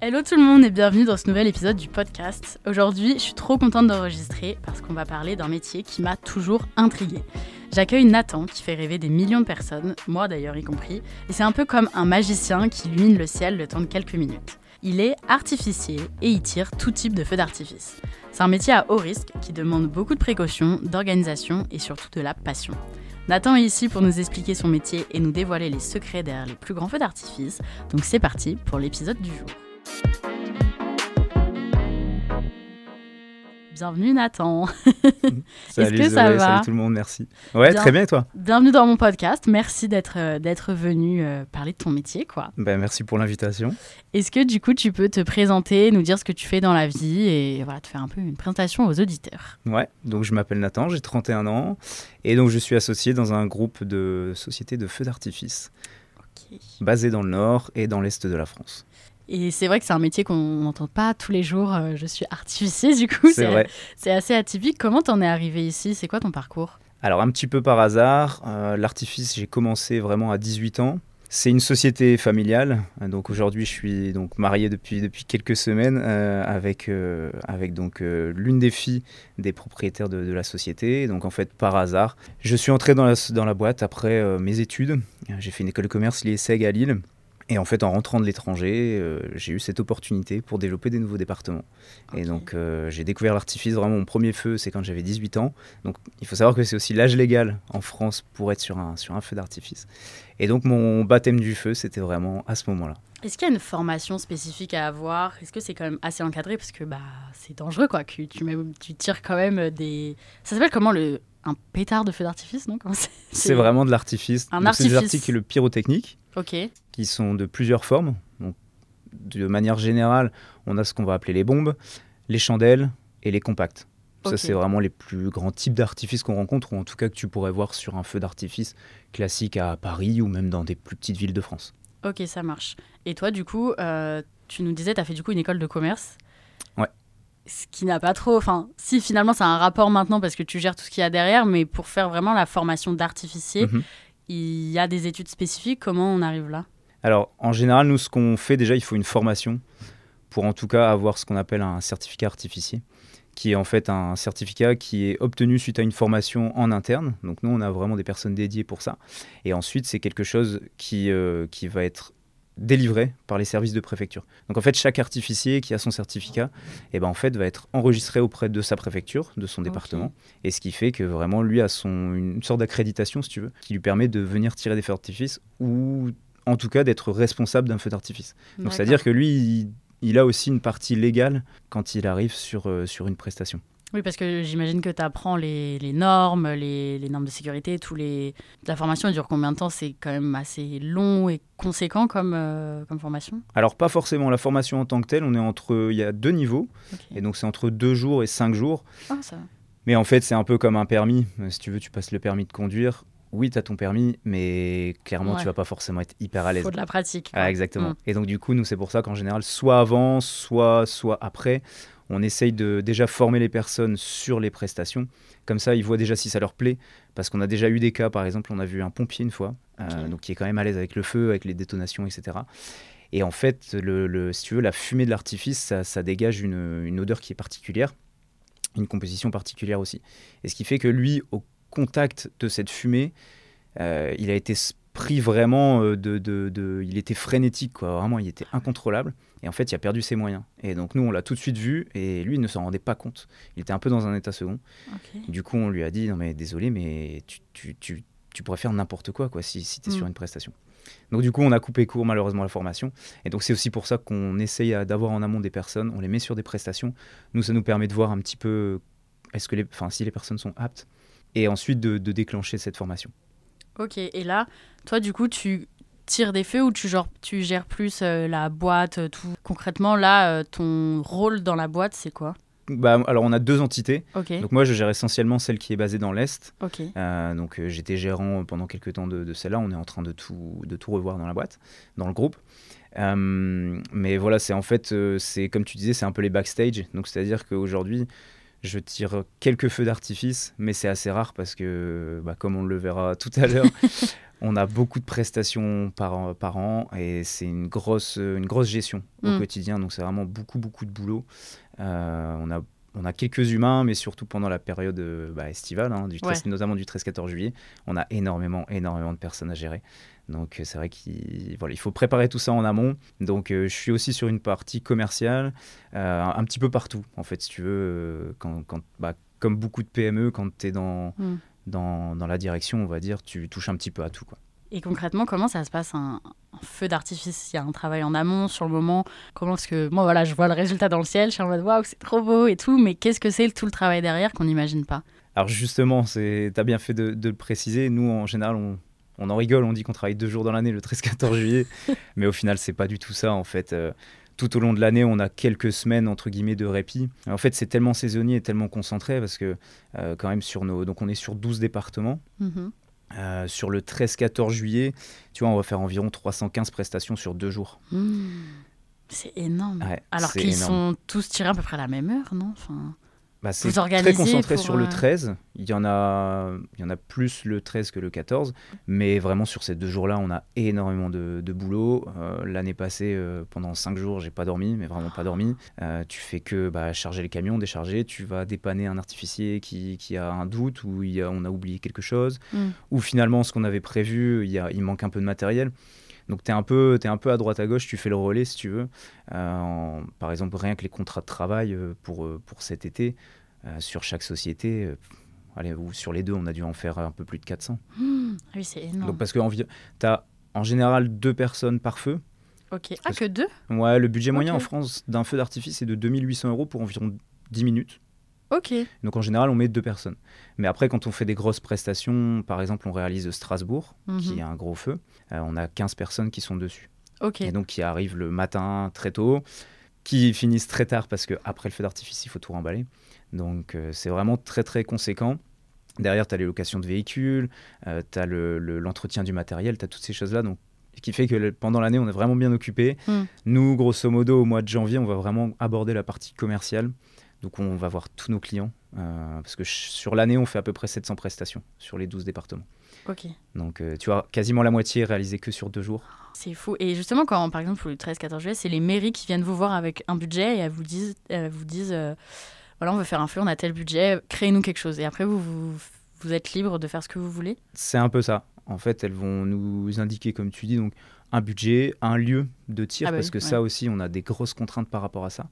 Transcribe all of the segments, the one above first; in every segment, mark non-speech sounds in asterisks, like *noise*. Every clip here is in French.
Hello tout le monde et bienvenue dans ce nouvel épisode du podcast. Aujourd'hui, je suis trop contente d'enregistrer parce qu'on va parler d'un métier qui m'a toujours intriguée. J'accueille Nathan qui fait rêver des millions de personnes, moi d'ailleurs y compris, et c'est un peu comme un magicien qui illumine le ciel le temps de quelques minutes. Il est artificier et il tire tout type de feux d'artifice. C'est un métier à haut risque qui demande beaucoup de précautions, d'organisation et surtout de la passion. Nathan est ici pour nous expliquer son métier et nous dévoiler les secrets derrière les plus grands feux d'artifice. Donc c'est parti pour l'épisode du jour. Bienvenue Nathan. *laughs* Salut que ça va salut tout le monde, merci. Ouais, Bien. très bien et toi Bienvenue dans mon podcast. Merci d'être euh, d'être venu euh, parler de ton métier quoi. ben, Merci pour l'invitation. Est-ce que du coup tu peux te présenter, nous dire ce que tu fais dans la vie et voilà, te faire un peu une présentation aux auditeurs? Ouais, donc je m'appelle Nathan, j'ai 31 ans et donc je suis associé dans un groupe de sociétés de feux d'artifice basé dans le nord et dans l'est de la France. Et c'est vrai que c'est un métier qu'on n'entend pas tous les jours. Euh, Je suis artificier du coup. *laughs* C'est vrai. C'est assez atypique. Comment t'en es arrivé ici? C'est quoi ton parcours? Alors un petit peu par hasard, euh, l'artifice j'ai commencé vraiment à 18 ans. C'est une société familiale, donc aujourd'hui je suis donc marié depuis, depuis quelques semaines euh, avec, euh, avec donc euh, l'une des filles des propriétaires de, de la société. Donc en fait par hasard, je suis entré dans la, dans la boîte après mes études. J'ai fait une école de commerce l'IESEG à Lille. Et en fait, en rentrant de l'étranger, euh, j'ai eu cette opportunité pour développer des nouveaux départements. Et donc, euh, j'ai découvert l'artifice. Vraiment, mon premier feu, c'est quand j'avais 18 ans. Donc, il faut savoir que c'est aussi l'âge légal en France pour être sur un, sur un feu d'artifice. Et donc, mon baptême du feu, c'était vraiment à ce moment-là. Est-ce qu'il y a une formation spécifique à avoir? Est-ce que c'est quand même assez encadré? Parce que bah, c'est dangereux, quoi. Que tu, tu tires quand même des. Ça s'appelle comment le. Un pétard de feu d'artifice, non? C'est? Vraiment de l'artifice. Un Donc, C'est des artifice. articles pyrotechniques Ok. qui sont de plusieurs formes. Donc, de manière générale, on a ce qu'on va appeler les bombes, les chandelles et les compacts. Ça, c'est vraiment les plus grands types d'artifices qu'on rencontre, ou en tout cas que tu pourrais voir sur un feu d'artifice classique à Paris ou même dans des plus petites villes de France. Ok, ça marche. Et toi, du coup, euh, tu nous disais, tu as fait du coup une école de commerce. Ouais. Ce qui n'a pas trop. Enfin, si finalement, ça a un rapport maintenant parce que tu gères tout ce qu'il y a derrière, mais pour faire vraiment la formation d'artificier, Mhm. Il y a des études spécifiques. Comment on arrive là? Alors, en général, nous, ce qu'on fait déjà, il faut une formation pour en tout cas avoir ce qu'on appelle un certificat artificier, qui est en fait un certificat qui est obtenu suite à une formation en interne. Donc, nous, on a vraiment des personnes dédiées pour ça. Et ensuite, c'est quelque chose qui, euh, qui va être délivré par les services de préfecture. Donc en fait, chaque artificier qui a son certificat, eh ben, en fait, va être enregistré auprès de sa préfecture, de son département, et ce qui fait que vraiment lui a son, une sorte d'accréditation, si tu veux, qui lui permet de venir tirer des feux d'artifice ou en tout cas d'être responsable d'un feu d'artifice. Donc c'est-à-dire que lui, il, il a aussi une partie légale quand il arrive sur, euh, sur une prestation. Oui, parce que j'imagine que tu apprends les, les normes, les, les normes de sécurité, tous les... La formation elle dure combien de temps? C'est quand même assez long et conséquent comme, euh, comme formation? Alors pas forcément la formation en tant que telle, on est entre, il y a deux niveaux, et donc c'est entre deux jours et cinq jours. Ah, ça. Mais en fait, c'est un peu comme un permis. Si tu veux, tu passes le permis de conduire. Oui, tu as ton permis, mais clairement, Ouais. tu vas pas forcément être hyper à l'aise. Faut de la pratique. Ah, exactement. Mm. Et donc, du coup, nous, c'est pour ça qu'en général, soit avant, soit, soit après, on essaye de déjà former les personnes sur les prestations. Comme ça, ils voient déjà si ça leur plaît. Parce qu'on a déjà eu des cas, par exemple, on a vu un pompier une fois, euh, donc qui est quand même à l'aise avec le feu, avec les détonations, etc. Et en fait, le, le- si tu veux, la fumée de l'artifice, ça, ça dégage une, une odeur qui est particulière, une composition particulière aussi. Et ce qui fait que lui, au contact de cette fumée, euh, il a été pris vraiment euh, de, de- de- Il était frénétique, quoi. Vraiment, il était incontrôlable. Et en fait, il a perdu ses moyens. Et donc, nous, on l'a tout de suite vu, et lui, il ne s'en rendait pas compte. Il était un peu dans un état second. Du coup, on lui a dit Non, mais désolé, mais tu, tu, tu, tu pourrais faire n'importe quoi, quoi si, si tu es Mm. sur une prestation. Donc du coup, on a coupé court malheureusement la formation. Et donc c'est aussi pour ça qu'on essaye d'avoir en amont des personnes, on les met sur des prestations. Nous, ça nous permet de voir un petit peu est-ce que les, enfin, si les personnes sont aptes, et ensuite de, de déclencher cette formation. Ok, et là, toi, du coup, tu tires des feux ou tu, genre, tu gères plus euh, la boîte, euh, tout? Concrètement, là, euh, ton rôle dans la boîte, c'est quoi? Bah, alors on a deux entités. Ok, Donc moi, je gère essentiellement celle qui est basée dans l'est. ok. Euh, donc euh, j'étais gérant pendant quelques temps de, de celle-là. On est en train de tout, de tout revoir dans la boîte, dans le groupe. Euh, mais voilà, c'est en fait, c'est comme tu disais, c'est un peu les backstage. Donc c'est-à-dire qu'aujourd'hui, je tire quelques feux d'artifice, mais c'est assez rare parce que, bah, comme on le verra *laughs* tout à l'heure, *laughs* on a beaucoup de prestations par, an- par an et c'est une grosse, une grosse gestion au Mm. quotidien. Donc c'est vraiment beaucoup, beaucoup de boulot. Euh, on a on a quelques humains, mais surtout pendant la période euh, bah, estivale, hein, du 13 notamment du 13-14 juillet, on a énormément, énormément de personnes à gérer. Donc euh, c'est vrai qu'il voilà, il faut préparer tout ça en amont. Donc euh, je suis aussi sur une partie commerciale, euh, un, un petit peu partout, en fait, si tu veux. quand, quand- bah, comme beaucoup de PME, quand tu es dans, Mm. dans, dans la direction, on va dire, tu touches un petit peu à tout. Quoi. Et concrètement, comment ça se passe un, un feu d'artifice? Il y a un travail en amont sur le moment. Comment est-ce que moi, voilà, je vois le résultat dans le ciel, je suis en mode waouh, c'est trop beau et tout. Mais qu'est-ce que c'est tout le travail derrière qu'on n'imagine pas? Alors justement, tu as bien fait de, de le préciser. Nous, en général, on, on en rigole, on dit qu'on travaille deux jours dans l'année, le 13-14 juillet. *laughs* Mais au final, c'est pas du tout ça, en fait. Euh, tout au long de l'année, on a quelques semaines, entre guillemets, de répit. En fait, c'est tellement saisonnier et tellement concentré parce que, euh, quand même, sur nos... Donc, on est sur 12 départements. Mhm. Euh, sur le 13-14 juillet, tu vois, on va faire environ 315 prestations sur deux jours. Mmh. C'est énorme. Ouais, Alors qu'ils sont tous tirés à peu près à la même heure, non? Enfin... Bah, c'est très concentré sur le euh, 13. Il y, en a, il y en a plus le 13 que le 14. Mais vraiment, sur ces deux jours-là, on a énormément de, de boulot. Euh, L'année passée, euh, pendant cinq jours, j'ai pas dormi, mais vraiment pas dormi. Euh, tu fais que bah, charger les camions, décharger. Tu vas dépanner un artificier qui, qui a un doute ou il y a- on a oublié quelque chose. Mm. Ou finalement, ce qu'on avait prévu, il, y a, il manque un peu de matériel. Donc tu es, un peu- t'es un peu à droite à gauche, tu fais le relais si tu veux. Euh, en- par exemple, rien que les contrats de travail euh, pour, euh, pour cet été, sur chaque société, allez, ou sur les deux, on a dû en faire un peu plus de 400. Mmh. Oui, c'est énorme. Donc parce que tu as en général deux personnes par feu. Ok. Ah, que deux? Ouais, le budget moyen en France d'un feu d'artifice est de 2800 euros pour environ 10 minutes. Ok. Donc en général, on met deux personnes. Mais après, quand on fait des grosses prestations, par exemple, on réalise Strasbourg, qui Mhm. est un gros feu, euh, on a 15 personnes qui sont dessus. Ok. et donc qui arrivent le matin très tôt, qui finissent très tard parce que après le feu d'artifice, il faut tout remballer. Donc euh, c'est vraiment très très conséquent. Derrière, tu as les locations de véhicules, tu as l'entretien du matériel, tu as toutes ces choses-là. Donc, ce qui fait que le- pendant l'année, on est vraiment bien occupé. Mm. Nous, grosso modo, au mois de janvier, on va vraiment aborder la partie commerciale. Donc, on va voir tous nos clients. euh, parce que sur l'année, on fait à peu près 700 prestations sur les 12 départements. Ok. Donc, euh, tu vois, quasiment la moitié réalisée que sur deux jours. C'est fou. Et justement, quand, par exemple, le 13-14 juillet, c'est les mairies qui viennent vous voir avec un budget et elles vous disent, elles vous disent euh, voilà, on veut faire un feu, on a tel budget, créez-nous quelque chose. Et après, vous, vous, vous êtes libre de faire ce que vous voulez? C'est un peu ça. En fait, elles vont nous indiquer, comme tu dis, donc un budget, un lieu de tir, Ah bah parce oui, que ouais. ça aussi, on a des grosses contraintes par rapport à ça.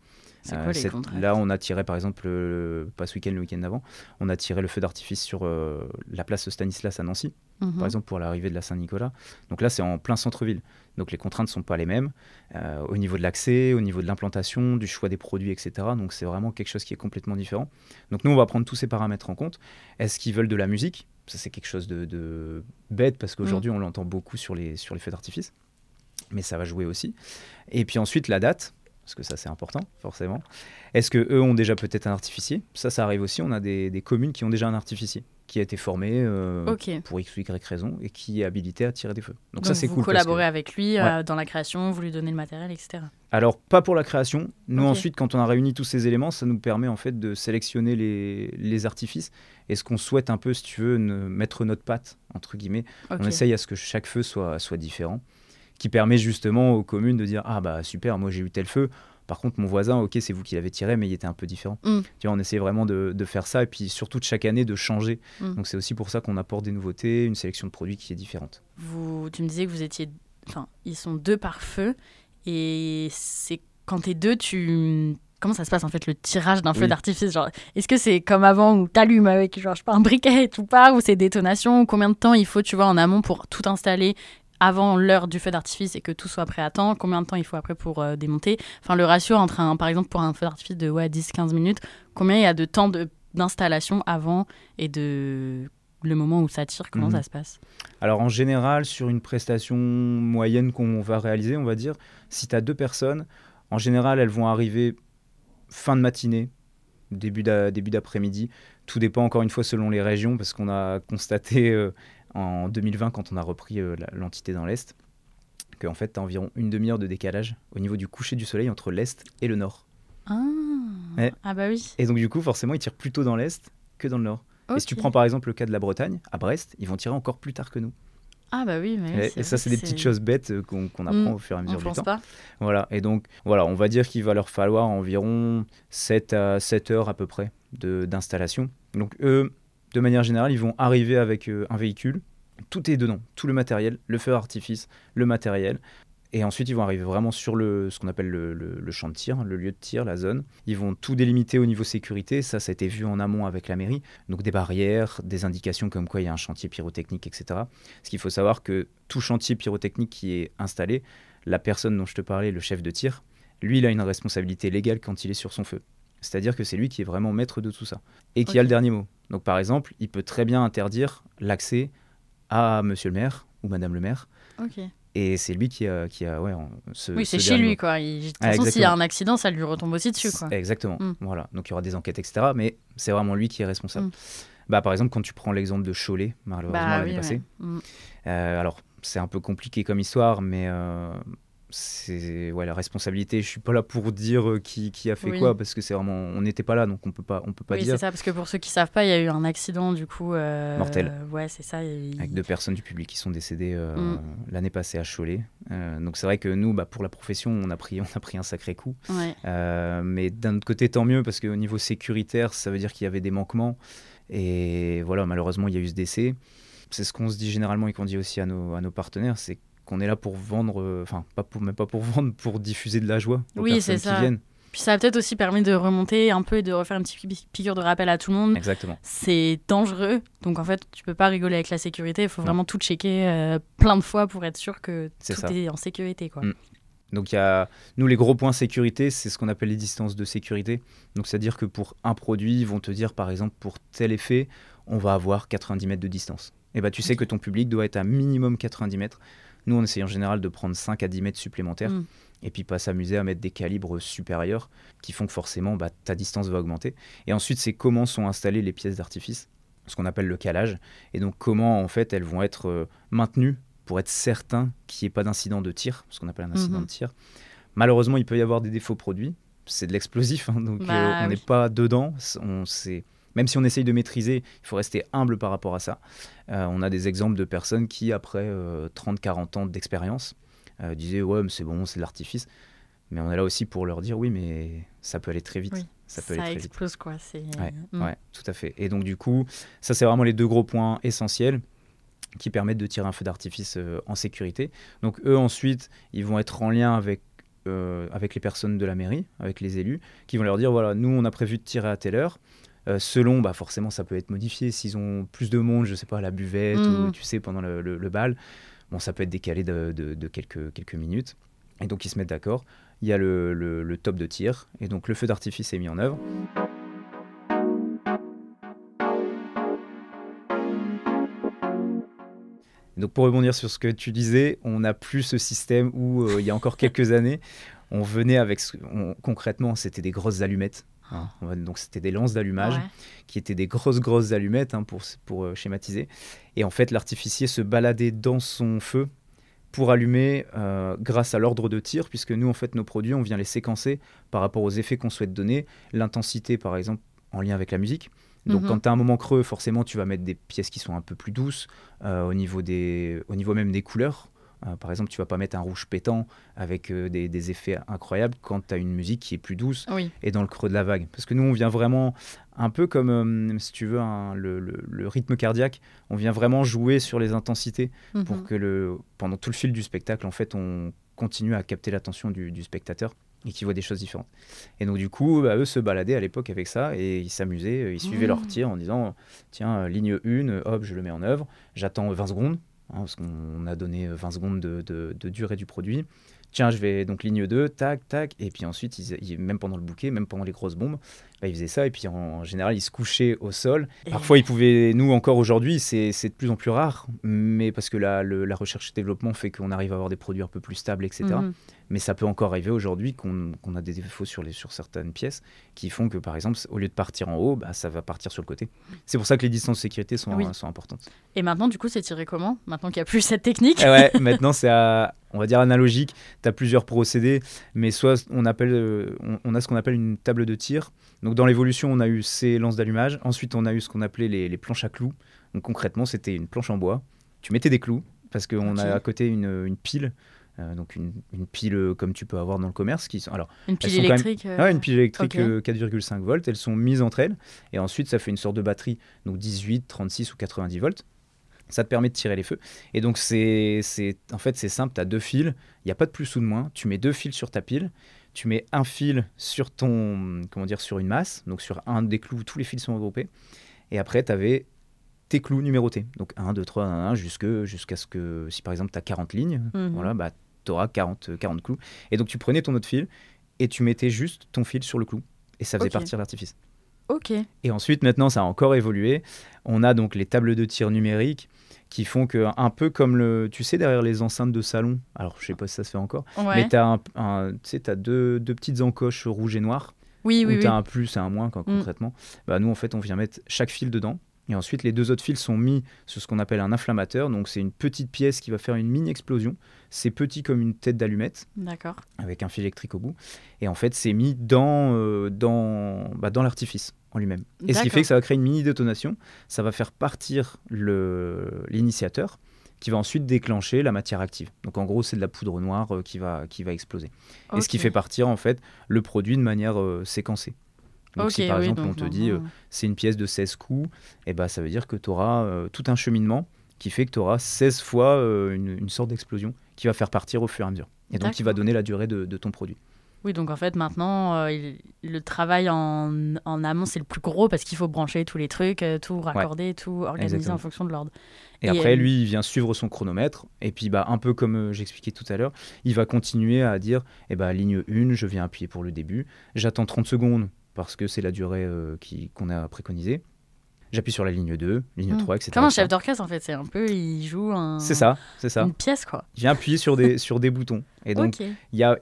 Euh, quoi les Là, on a tiré, par exemple, le- pas ce week-end, le week-end d'avant, on a tiré le feu d'artifice sur euh, la place Stanislas à Nancy, Mhm. par exemple, pour l'arrivée de la Saint-Nicolas. Donc là, c'est en plein centre-ville. Donc les contraintes ne sont pas les mêmes euh, au niveau de l'accès, au niveau de l'implantation, du choix des produits, etc. Donc c'est vraiment quelque chose qui est complètement différent. Donc nous, on va prendre tous ces paramètres en compte. Est-ce qu'ils veulent de la musique? Ça, c'est quelque chose de, de bête parce qu'aujourd'hui, on l'entend beaucoup sur les, sur les feux d'artifice. Mais ça va jouer aussi. Et puis ensuite, la date. Parce que ça, c'est important, forcément. Est-ce que eux ont déjà peut-être un artificier? Ça, ça arrive aussi. On a des, des communes qui ont déjà un artificier qui a été formé euh, pour X ou Y raison et qui est habilité à tirer des feux. Donc, Donc, ça, c'est vous cool. parce collaborez que- avec lui euh, dans la création, vous lui donnez le matériel, etc. Alors, pas pour la création. Nous, ensuite, quand on a réuni tous ces éléments, ça nous permet en fait de sélectionner les, les artifices et ce qu'on souhaite un peu, si tu veux, ne- mettre notre patte, entre guillemets. On essaye à ce que chaque feu soit, soit différent, qui permet justement aux communes de dire Ah, bah super, moi j'ai eu tel feu. Par contre, mon voisin, ok, c'est vous qui l'avez tiré, mais il était un peu différent. Mm. Tu vois, on essaie vraiment de, de faire ça et puis surtout de chaque année de changer. Mm. Donc, c'est aussi pour ça qu'on apporte des nouveautés, une sélection de produits qui est différente. Vous, tu me disais que vous étiez, enfin, ils sont deux par feu, et c'est quand t'es deux, tu comment ça se passe en fait le tirage d'un feu Oui. d'artifice Genre, est-ce que c'est comme avant où t'allumes avec genre je sais pas un briquet et tout part ou c'est détonation Combien de temps il faut tu vois en amont pour tout installer avant l'heure du feu d'artifice et que tout soit prêt à temps Combien de temps il faut après pour euh, démonter? Enfin le ratio entre un par exemple pour un feu d'artifice de ouais 10-15 minutes, combien il y a de temps de d'installation avant et de le moment où ça tire Comment Mhm. ça se passe? Alors en général, sur une prestation moyenne qu'on va réaliser, on va dire, si tu as deux personnes, en général, elles vont arriver fin de matinée, début d'après-midi. Tout dépend encore une fois selon les régions, parce qu'on a constaté euh, en 2020, quand on a repris euh, l'entité dans l'Est, qu'en fait, tu as environ une demi-heure de décalage au niveau du coucher du soleil entre l'Est et le Nord. ah. Ouais. ah bah oui. Et donc du coup, forcément, ils tirent plus tôt dans l'Est que dans le Nord. Et si tu prends par exemple le cas de la Bretagne, à Brest, ils vont tirer encore plus tard que nous. Ah bah oui, mais et, et ça, c'est des petites choses bêtes euh, qu'on apprend Mm, au fur et à On mesure du pense temps. pas. Voilà, et donc, voilà, on va dire qu'il va leur falloir environ 7 à 7 heures à peu près d'installation. Donc, eux, de manière générale, ils vont arriver avec euh, un véhicule. Tout est dedans, tout le matériel, le feu d'artifice, le matériel. Et ensuite, ils vont arriver vraiment sur le, ce qu'on appelle le, champ de tir, le lieu de tir, la zone. Ils vont tout délimiter au niveau sécurité. Ça, ça a été vu en amont avec la mairie. Donc des barrières, des indications comme quoi il y a un chantier pyrotechnique, etc. Parce qu'il faut savoir que tout chantier pyrotechnique qui est installé, la personne dont je te parlais, le chef de tir, lui, il a une responsabilité légale quand il est sur son feu. C'est-à-dire que c'est lui qui est vraiment maître de tout ça. Et qui a le dernier mot. Donc par exemple, il peut très bien interdire l'accès à monsieur le maire ou madame le maire. Ok. Et c'est lui qui a, qui a ouais, ce, Oui, c'est ce chez lui, mot. quoi. Il- De toute Ah, façon, s'il y a un accident, ça lui retombe aussi dessus, quoi. Exactement. Mm. Voilà. Donc il y aura des enquêtes, etc. Mais c'est vraiment lui qui est responsable. Mm. Bah, par exemple, quand tu prends l'exemple de Cholet, malheureusement Bah l'année oui, passée, ouais. Mm. euh, alors c'est un peu compliqué comme histoire, mais euh, c'est ouais, la responsabilité. Je suis pas là pour dire euh, qui, qui a fait Oui. quoi, parce que c'est vraiment, on n'était pas là, donc on peut pas, on peut pas Oui, dire. c'est ça, parce que pour ceux qui savent pas, il y a eu un accident, du coup. euh, Mortel. Ouais, c'est ça. Avec deux personnes du public qui sont décédées euh, Mm. l'année passée à Cholet. Donc c'est vrai que nous, bah, pour la profession, on a pris, *laughs* on a pris un sacré coup. Ouais. Mais d'un autre côté, tant mieux, parce qu'au niveau sécuritaire, ça veut dire qu'il y avait des manquements. Et voilà, malheureusement, il y a eu ce décès. C'est ce qu'on se dit généralement et qu'on dit aussi à nos, à nos partenaires, c'est qu'on est là pour vendre, euh, enfin, pas pour, même pas pour *laughs* vendre, pour diffuser de la joie aux Oui, personnes c'est qui ça. viennent. Puis ça a peut-être aussi permis de remonter un peu et de refaire une petite pi- piqûre de rappel à tout le monde. Exactement. C'est dangereux, donc en fait, tu peux pas rigoler avec la sécurité. Il faut Non. vraiment tout checker euh, plein de fois pour être sûr que C'est tout ça. est en sécurité, quoi. Mm. Donc il y a, nous, les gros points sécurité, c'est ce qu'on appelle les distances de sécurité. Donc c'est-à-dire que pour un produit, ils vont te dire, par exemple, pour tel effet, on va avoir 90 mètres de distance. Et bah tu sais que ton public doit être à minimum 90 mètres. Nous, on essaye en général de prendre 5 à 10 mètres supplémentaires. Mm. Et puis pas s'amuser à mettre des calibres supérieurs qui font que forcément bah, ta distance va augmenter. Et ensuite, c'est comment sont installées les pièces d'artifice, ce qu'on appelle le calage. Et donc comment en fait elles vont être euh, maintenues pour être certain qu'il n'y ait pas d'incident de tir, ce qu'on appelle un incident Mhm. de tir. Malheureusement, il peut y avoir des défauts produits. C'est de l'explosif, hein, donc Bah euh, on n'est oui. pas dedans. On, c'est- même si on essaye de maîtriser, il faut rester humble par rapport à ça. Euh, on a des exemples de personnes qui, après 30-40 ans d'expérience, euh, disaient Ouais, mais c'est bon, c'est de l'artifice. Mais on est là aussi pour leur dire Oui, mais ça peut aller très vite. Oui, Ça peut aller très vite. explose, quoi. Ouais, Mm. ouais, tout à fait. Et donc du coup, ça c'est vraiment les deux gros points essentiels qui permettent de tirer un feu d'artifice euh, en sécurité. Donc eux ensuite, ils vont être en lien avec euh, avec les personnes de la mairie, avec les élus, qui vont leur dire voilà, nous on a prévu de tirer à telle heure. Euh, selon, bah forcément, ça peut être modifié. S'ils ont plus de monde, je sais pas, à la buvette Mm. ou tu sais pendant le, le- le bal, bon, ça peut être décalé de, de- de quelques quelques minutes. Et donc ils se mettent d'accord. Il y a le, top de tir et donc le feu d'artifice est mis en œuvre. Donc pour rebondir sur ce que tu disais, on n'a plus ce système où euh, il y a encore quelques *laughs* années, on venait avec on- concrètement, c'était des grosses allumettes. Hein. Donc c'était des lances d'allumage Ouais. qui étaient des grosses grosses allumettes hein, pour pour euh, schématiser. Et en fait, l'artificier se baladait dans son feu pour allumer euh, grâce à l'ordre de tir, puisque nous en fait nos produits, on vient les séquencer par rapport aux effets qu'on souhaite donner, l'intensité par exemple en lien avec la musique. Donc Mhm. quand tu as un moment creux, forcément tu vas mettre des pièces qui sont un peu plus douces euh, au, niveau des, au niveau même des couleurs. Euh, par exemple, tu vas pas mettre un rouge pétant avec euh, des, des effets incroyables quand tu as une musique qui est plus douce Oui. et dans le creux de la vague. Parce que nous, on vient vraiment, un peu comme, euh, si tu veux, un- le, le- le rythme cardiaque, on vient vraiment jouer sur les intensités pour Mhm. que le, pendant tout le fil du spectacle, en fait, on continue à capter l'attention du, du spectateur. et qui voient des choses différentes. Et donc du coup, bah, eux se baladaient à l'époque avec ça et ils s'amusaient, ils suivaient leur tir en disant tiens, ligne 1, hop, je le mets en œuvre, j'attends 20 secondes, hein, parce qu'on a donné 20 secondes de, de- de durée du produit. Tiens, je vais donc ligne 2, tac, tac, et puis ensuite, ils- ils- même pendant le bouquet, même pendant les grosses bombes, bah, ils faisaient ça, et puis en, en général, ils se couchaient au sol. Et- Parfois, ils pouvaient, nous encore aujourd'hui, c'est de plus en plus rare, mais parce que la, le- la recherche et développement fait qu'on arrive à avoir des produits un peu plus stables, etc. Mais ça peut encore arriver aujourd'hui qu'on a des défauts sur, les, sur certaines pièces qui font que, par exemple, au lieu de partir en haut, bah, ça va partir sur le côté. C'est pour ça que les distances de sécurité sont, Oui. sont importantes. Et maintenant, du coup, c'est tiré comment Maintenant qu'il n'y a plus cette technique? Eh ouais, *laughs* maintenant, c'est, à- on va dire, analogique. Tu as plusieurs procédés, mais soit on, appelle, euh, on, on a ce qu'on appelle une table de tir. Donc, dans l'évolution, on a eu ces lances d'allumage. Ensuite, on a eu ce qu'on appelait les, les planches à clous. Donc, concrètement, c'était une planche en bois. Tu mettais des clous, parce qu'on a à côté une, une pile. Euh, donc une, une pile comme tu peux avoir dans le commerce qui sont alors Une pile même- électrique euh, Ouais, une pile électrique ok. euh, 4,5 volts. Elles sont mises entre elles. Et ensuite, ça fait une sorte de batterie, donc 18, 36 ou 90 volts. Ça te permet de tirer les feux. Et donc, c'est, c'est, en fait, c'est simple. Tu as deux fils. Il n'y a pas de plus ou de moins. Tu mets deux fils sur ta pile. Tu mets un fil sur ton, comment dire, sur une masse. Donc, sur un des clous, tous les fils sont regroupés. Et après, tu avais tes clous numérotés. Donc, 1, 2, 3, 1, 1, jusque, jusqu'à ce que, si par exemple, tu as 40 lignes, Mhm. voilà, bah, tu auras 40, 40 clous. Et donc, tu prenais ton autre fil et tu mettais juste ton fil sur le clou. Et ça faisait partir l'artifice. Ok. Et ensuite, maintenant, ça a encore évolué. On a donc les tables de tir numériques qui font que, un peu comme le. Tu sais, derrière les enceintes de salon, alors je sais pas si ça se fait encore, Ouais. mais tu as, deux, deux petites encoches rouges et noires oui, où oui, tu oui. as un plus et un moins quand, Mm. concrètement. Bah, nous, en fait, on vient mettre chaque fil dedans. Et ensuite, les deux autres fils sont mis sur ce qu'on appelle un inflammateur. Donc, c'est une petite pièce qui va faire une mini explosion. C'est petit comme une tête d'allumette D'accord. avec un fil électrique au bout. Et en fait, c'est mis dans, euh, dans, bah, dans l'artifice en lui-même. Et ce qui fait que ça va créer une mini détonation. Ça va faire partir l'initiateur qui va ensuite déclencher la matière active. Donc en gros, c'est de la poudre noire euh, qui, va, qui va exploser. Et ce qui fait partir en fait le produit de manière euh, séquencée. Donc Ok, si par oui, exemple on te dit euh, c'est une pièce de 16 coups, et ben ça veut dire que tu auras tout un cheminement qui fait que tu auras 16 fois euh, une, une sorte d'explosion qui va faire partir au fur et à mesure. Et donc qui va donner la durée de, de ton produit. Oui, donc en fait, maintenant, euh, il- le travail en, en amont, c'est le plus gros parce qu'il faut brancher tous les trucs, euh, tout raccorder, tout organiser Exactement. en fonction de l'ordre. Et, Et, après, euh, lui, il vient suivre son chronomètre. Et puis, bah, un peu comme euh, j'expliquais tout à l'heure, il va continuer à dire eh bah, ligne 1, je viens appuyer pour le début. J'attends 30 secondes parce que c'est la durée euh, qu'on a préconisée. J'appuie sur la ligne 2, ligne Hmm. 3, etc. Comme un chef d'orchestre, en fait. C'est un peu, il joue un, C'est ça, c'est ça. une pièce, quoi. Vient appuyer sur des, *laughs* sur des boutons. Et donc, il y a,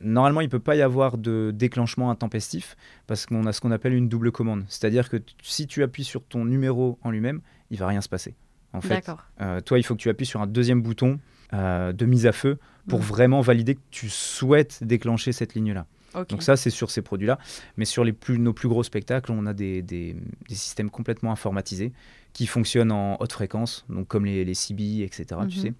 normalement, il ne peut pas y avoir de déclenchement intempestif parce qu'on a ce qu'on appelle une double commande. C'est-à-dire que si tu appuies sur ton numéro en lui-même, il va rien se passer. En fait. Euh, toi, il faut que tu appuies sur un deuxième bouton euh, de mise à feu pour Mm. vraiment valider que tu souhaites déclencher cette ligne-là. Donc ça, c'est sur ces produits-là. Mais sur les plus, nos plus gros spectacles, on a des, des- des systèmes complètement informatisés qui fonctionnent en haute fréquence, donc comme les, les CB, etc., tu Mhm. sais,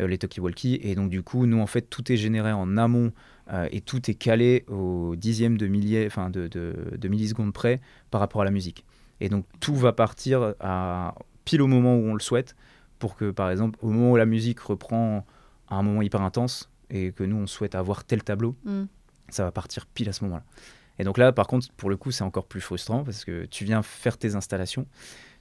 euh, les talkie-walkie. Et donc du coup, nous, en fait, tout est généré en amont euh, et tout est calé au dixième de, millier, enfin, de, de, de millisecondes près par rapport à la musique. Et donc tout va partir à, pile au moment où on le souhaite pour que, par exemple, au moment où la musique reprend à un moment hyper intense et que nous, on souhaite avoir tel tableau, Hmm. Ça va partir pile à ce moment-là. Et donc là, par contre, pour le coup, c'est encore plus frustrant parce que tu viens faire tes installations,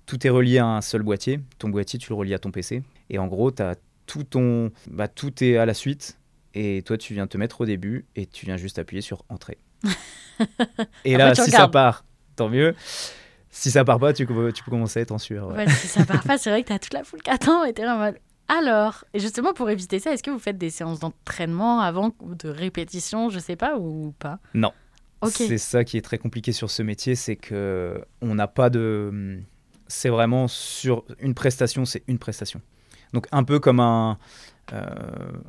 tout est relié à un seul boîtier, ton boîtier, tu le relis à ton PC, et en gros, as tout ton... Bah, tout est à la suite, et toi, tu viens te mettre au début, et tu viens juste appuyer sur Entrée. *laughs* et là, tu si ça part, tant mieux. Si ça part pas, tu, peux- tu peux commencer à être en sueur. ouais. Ouais, si ça part pas, c'est vrai que t'as toute la foule qui attend et t'es là en mode. Alors, et justement pour éviter ça, est-ce que vous faites des séances d'entraînement avant ou de répétition, je sais pas, ou pas? Non. C'est ça qui est très compliqué sur ce métier, c'est que on n'a pas de. C'est vraiment sur une prestation, c'est une prestation. Donc un peu comme un. Euh,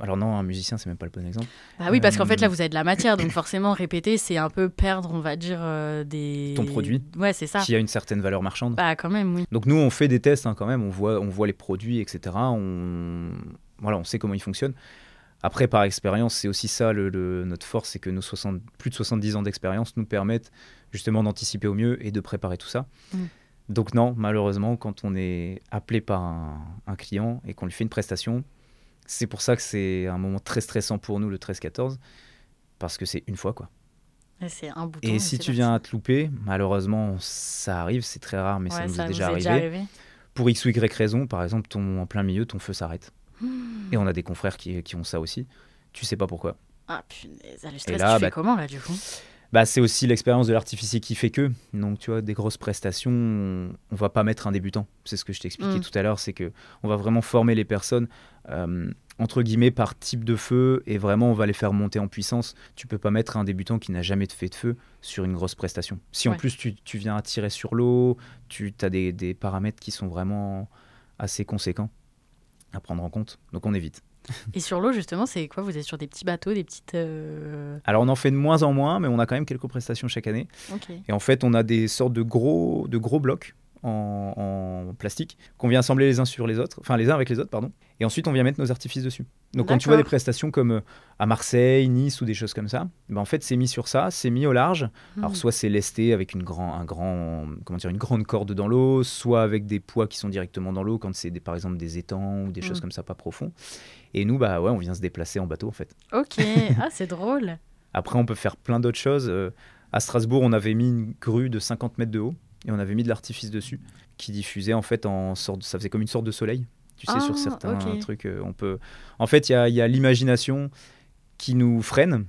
alors non, un musicien, c'est même pas le bon exemple. Bah oui, parce qu'en Euh, fait là vous avez de la matière, donc *coughs* forcément répéter, c'est un peu perdre, on va dire, euh, des. Ton produit. Ouais, c'est ça. Qui a une certaine valeur marchande. Bah quand même, oui. Donc nous, on fait des tests hein, quand même. On voit, on voit les produits, etc. On, voilà, on sait comment ils fonctionnent. Après, par expérience, c'est aussi ça le, le- notre force, c'est que nos 60, plus de 70 ans d'expérience nous permettent justement d'anticiper au mieux et de préparer tout ça. Mm. Donc non, malheureusement, quand on est appelé par un, un client et qu'on lui fait une prestation, c'est pour ça que c'est un moment très stressant pour nous, le 13-14. parce que c'est une fois quoi. Et c'est un bouton. Et si tu viens à te louper, malheureusement, ça arrive, c'est très rare, mais ça nous ça est déjà arrivé. Pour X ou Y raison, par exemple, ton, en plein milieu, ton feu s'arrête. Et on a des confrères qui, qui ont ça aussi. Tu sais pas pourquoi. Ah punaise, ah, le stress, là, tu fais bah, comment là du coup? Bah, c'est aussi l'expérience de l'artificier qui fait que. Donc, tu vois, des grosses prestations, on, on va pas mettre un débutant. C'est ce que je t'expliquais Mm. tout à l'heure, c'est que on va vraiment former les personnes entre guillemets par type de feu et vraiment on va les faire monter en puissance. Tu peux pas mettre un débutant qui n'a jamais fait de feu sur une grosse prestation. Si en plus tu, tu viens à tirer sur l'eau, tu as des, des paramètres qui sont vraiment assez conséquents à prendre en compte. Donc on évite. *laughs* Et sur l'eau justement, c'est quoi? Vous êtes sur des petits bateaux, des petites. euh, Alors on en fait de moins en moins, mais on a quand même quelques prestations chaque année. Et en fait, on a des sortes de gros, de gros blocs en, en plastique qu'on vient assembler les uns sur les autres, enfin les uns avec les autres, pardon. Et ensuite, on vient mettre nos artifices dessus. Donc quand tu vois des prestations comme euh, à Marseille, Nice ou des choses comme ça, ben en fait, c'est mis sur ça, c'est mis au large. Alors Hmm. soit c'est lesté avec une, grand, un grand, comment dire, une grande corde dans l'eau, soit avec des poids qui sont directement dans l'eau quand c'est par exemple des étangs ou des choses Mm. comme ça pas profonds. Et nous, bah ouais, on vient se déplacer en bateau en fait. Ok, *laughs* ah c'est drôle. Après, on peut faire plein d'autres choses. Euh, à Strasbourg, on avait mis une grue de 50 mètres de haut et on avait mis de l'artifice dessus qui diffusait en fait en sorte, ça faisait comme une sorte de soleil. Tu sais, Ah, sur certains ok. trucs, euh, on peut. En fait, il y a, l'imagination qui nous freine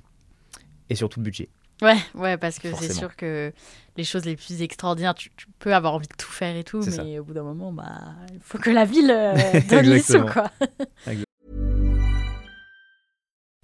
et surtout le budget. Ouais, ouais, parce que c'est sûr que les choses les plus extraordinaires, tu, tu peux avoir envie de tout faire et tout, ça. mais au bout d'un moment, bah, il faut que la ville euh, *laughs* donne les sous, quoi.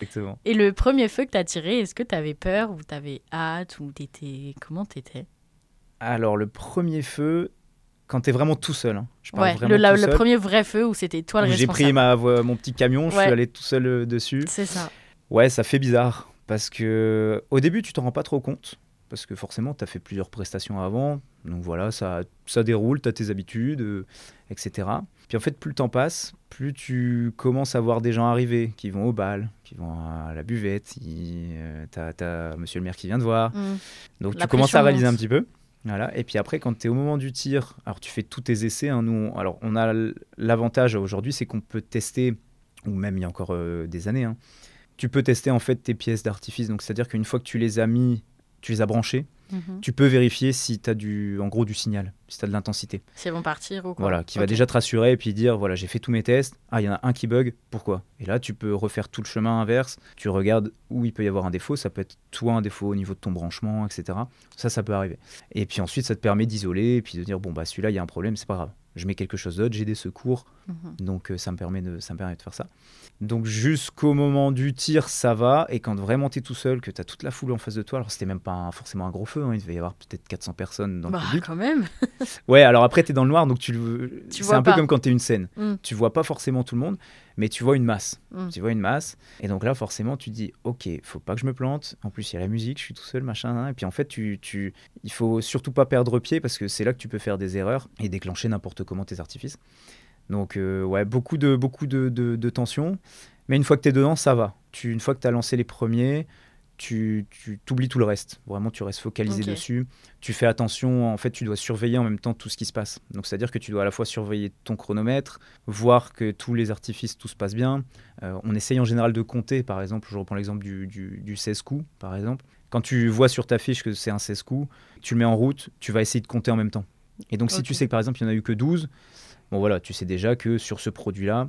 Exactement. Et le premier feu que t'as tiré, est-ce que t'avais peur ou t'avais hâte ou t'étais... Comment t'étais? Alors, le premier feu, quand t'es vraiment tout seul, hein, je Ouais, le, la- tout le seul, premier vrai feu où c'était toi le où j'ai responsable. pris ma, mon petit camion, je Ouais. suis allé tout seul euh, dessus. C'est ça. Ouais, ça fait bizarre parce que au début, tu t'en rends pas trop compte parce que forcément, tu as fait plusieurs prestations avant. Donc voilà, ça, ça déroule, tu as tes habitudes, euh, etc. Puis en fait, plus le temps passe, plus tu commences à voir des gens arriver qui vont au bal, qui vont à la buvette, qui, euh, t'as, t'as monsieur le maire qui vient te voir. Mm. Donc La tu commences à réaliser monte. un petit peu. Voilà. Et puis après, quand tu es au moment du tir, alors tu fais tous tes essais. hein, nous, on- alors on a l'avantage aujourd'hui, c'est qu'on peut tester, ou même il y a encore euh, des années, hein, tu peux tester en fait tes pièces d'artifice. Donc c'est-à-dire qu'une fois que tu les as mis, tu les as branchées, Mhm. tu peux vérifier si tu as du, en gros du signal, si tu as de l'intensité. Si elles vont partir ou quoi Voilà, qui va déjà te rassurer et puis dire voilà, j'ai fait tous mes tests. Ah, il y en a un qui bug, pourquoi? Et là, tu peux refaire tout le chemin inverse. Tu regardes où il peut y avoir un défaut. Ça peut être toi un défaut au niveau de ton branchement, etc. Ça, ça peut arriver. Et puis ensuite, ça te permet d'isoler et puis de dire bon, bah celui-là, il y a un problème, c'est pas grave. Je mets quelque chose d'autre, j'ai des secours. Mhm. Donc euh, ça, me permet de, ça me permet de faire ça. Donc jusqu'au moment du tir, ça va. Et quand vraiment tu es tout seul, que tu as toute la foule en face de toi, alors c'était même pas un- forcément un gros feu, hein, il devait y avoir peut-être 400 personnes dans Bah, le public. quand même. *laughs* Ouais, alors après, tu es dans le noir, donc tu. Tu c'est un peu comme quand tu es une scène. Mm. Tu vois pas forcément tout le monde, mais tu vois une masse. Mm. Tu vois une masse. Et donc là, forcément, tu dis, ok, faut pas que je me plante. En plus, il y a la musique, je suis tout seul, machin. hein. Et puis en fait, tu, tu... il faut surtout pas perdre pied parce que c'est là que tu peux faire des erreurs et déclencher n'importe comment tes artifices. Donc, euh, ouais, beaucoup de, beaucoup de, de, de tension. Mais une fois que tu es dedans, ça va. Tu, une fois que tu as lancé les premiers, tu, tu t'oublies tout le reste. Vraiment, tu restes focalisé dessus. Tu fais attention. En fait, tu dois surveiller en même temps tout ce qui se passe. Donc, c'est-à-dire que tu dois à la fois surveiller ton chronomètre, voir que tous les artifices, tout se passe bien. Euh, on essaye en général de compter, par exemple. Je reprends l'exemple du, du, du 16 coups, par exemple. Quand tu vois sur ta fiche que c'est un 16 coups, tu le mets en route, tu vas essayer de compter en même temps. Et donc, si tu sais que par exemple, il n'y en a eu que 12, bon voilà, tu sais déjà que sur ce produit-là,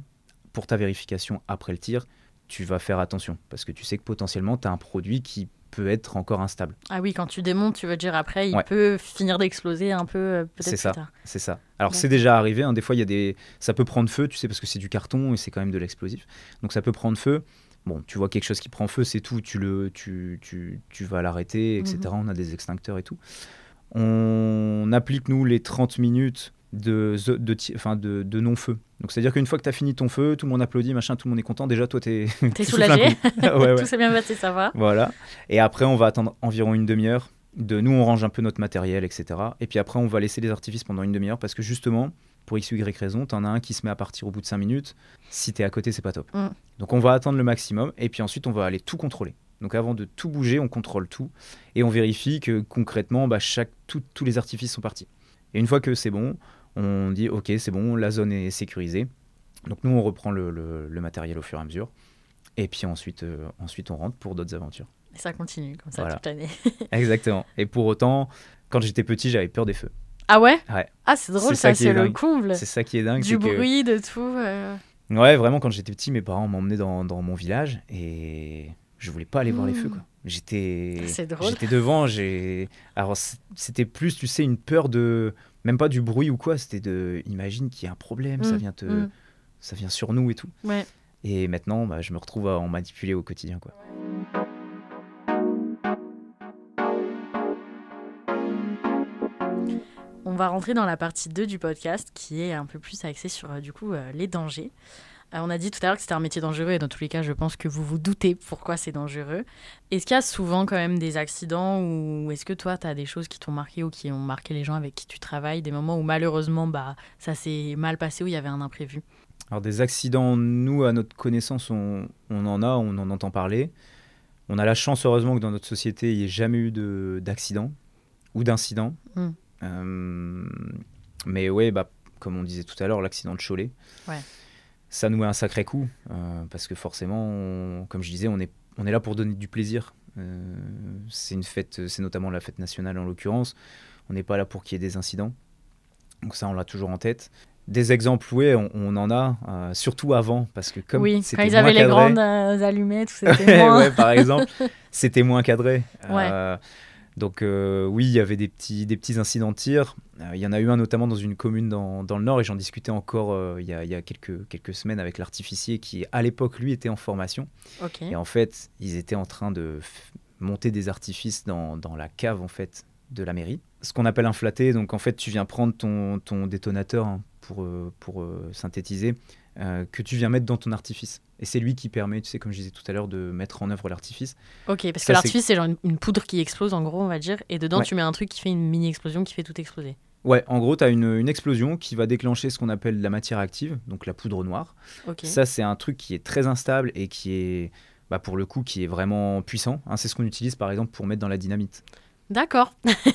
pour ta vérification après le tir, tu vas faire attention. Parce que tu sais que potentiellement, tu as un produit qui peut être encore instable. Ah oui, quand tu démontes, tu veux dire après, il Ouais. peut finir d'exploser un peu, euh, C'est ça. C'est ça. Alors, Ouais. c'est déjà arrivé. hein, Des fois, il y a des... ça peut prendre feu, tu sais, parce que c'est du carton et c'est quand même de l'explosif. Donc, ça peut prendre feu. Bon, tu vois quelque chose qui prend feu, c'est tout. Tu, le, tu, tu, tu vas l'arrêter, etc. Mhm. On a des extincteurs et tout. On applique, nous, les 30 minutes de, de, de, ti- enfin, de, de non-feu. Donc c'est-à-dire qu'une fois que tu as fini ton feu, tout le monde applaudit, machin, tout le monde est content. Déjà, toi, t'es un *laughs* soulagé coup. *laughs* Ouais, ouais. Tout s'est bien passé, ça va Voilà. Et après, on va attendre environ une demi-heure. De nous, on range un peu notre matériel, etc. Et puis après, on va laisser les artifices pendant une demi-heure parce que justement, pour x ou y raison, t'en as un qui se met à partir au bout de 5 minutes. Si t'es à côté, c'est pas top. Mm. Donc on va attendre le maximum et puis ensuite, on va aller tout contrôler. Donc avant de tout bouger, on contrôle tout et on vérifie que concrètement, bah, chaque, tout- tous les artifices sont partis. Et une fois que c'est bon, on dit ok, c'est bon, la zone est sécurisée. Donc nous, on reprend le, le- le matériel au fur et à mesure. Et puis ensuite, euh, ensuite on rentre pour d'autres aventures. Et ça continue comme ça Voilà. toute l'année. *laughs* Exactement. Et pour autant, quand j'étais petit, j'avais peur des feux. Ah ouais? Ouais. Ah, c'est drôle, ça c'est est le dingue. comble. C'est ça qui est dingue. Du que- bruit, de tout. euh. Ouais, vraiment, quand j'étais petit, mes parents m'emmenaient dans, dans mon village et je voulais pas aller voir les feux. Quoi. J'étais, devant. J'ai, alors c'était plus, tu sais, une peur de, même pas du bruit ou quoi. C'était de, imagine qu'il y a un problème, ça Mm, vient te, mm. ça vient sur nous et tout. Ouais. Et maintenant, bah, je me retrouve à en manipuler au quotidien, quoi. On va rentrer dans la partie 2 du podcast qui est un peu plus axée sur euh, du coup euh, les dangers. Euh, on a dit tout à l'heure que c'était un métier dangereux et dans tous les cas, je pense que vous vous doutez pourquoi c'est dangereux. Est-ce qu'il y a souvent quand même des accidents ou est-ce que toi, tu as des choses qui t'ont marqué ou qui ont marqué les gens avec qui tu travailles, des moments où malheureusement bah, ça s'est mal passé, où il y avait un imprévu? Alors des accidents, nous, à notre connaissance, on, on en a, on en entend parler. On a la chance, heureusement, que dans notre société, il n'y ait jamais eu de- d'accident ou d'incident. Mm. Euh, mais ouais, bah, comme on disait tout à l'heure, l'accident de Cholet, Ouais. Ça nous met un sacré coup. euh, parce que forcément, on- comme je disais, on est, on est là pour donner du plaisir. Euh, c'est une fête, c'est notamment la fête nationale en l'occurrence. On n'est pas là pour qu'il y ait des incidents. Donc ça, on l'a toujours en tête. Des exemples, oui, on, on en a, euh, surtout avant, parce que comme Oui, quand ils avaient les grandes allumettes, tout *laughs* c'était moins... ouais, par exemple, c'était moins cadré. Ouais. Donc euh, oui, il y avait des petits, des petits incidents de tir. Euh, il y en a eu un notamment dans une commune dans, dans le Nord, et j'en discutais encore euh, il y a, il y a quelques, quelques semaines avec l'artificier qui, à l'époque, lui, était en formation. Et en fait, ils étaient en train de monter des artifices dans, dans la cave en fait de la mairie. Ce qu'on appelle un flatté, donc en fait, tu viens prendre ton, ton détonateur hein, pour, pour synthétiser, euh, que tu viens mettre dans ton artifice. Et c'est lui qui permet, tu sais, comme je disais tout à l'heure, de mettre en œuvre l'artifice. Ok, parce Ça, que l'artifice, c'est genre une, une poudre qui explose, en gros, on va dire, et dedans, Ouais. tu mets un truc qui fait une mini-explosion qui fait tout exploser. Ouais, en gros, tu as une, une explosion qui va déclencher ce qu'on appelle la matière active, donc la poudre noire. Ok. Ça, c'est un truc qui est très instable et qui est, bah, pour le coup, qui est vraiment puissant. hein. c'est ce qu'on utilise, par exemple, pour mettre dans la dynamite. D'accord.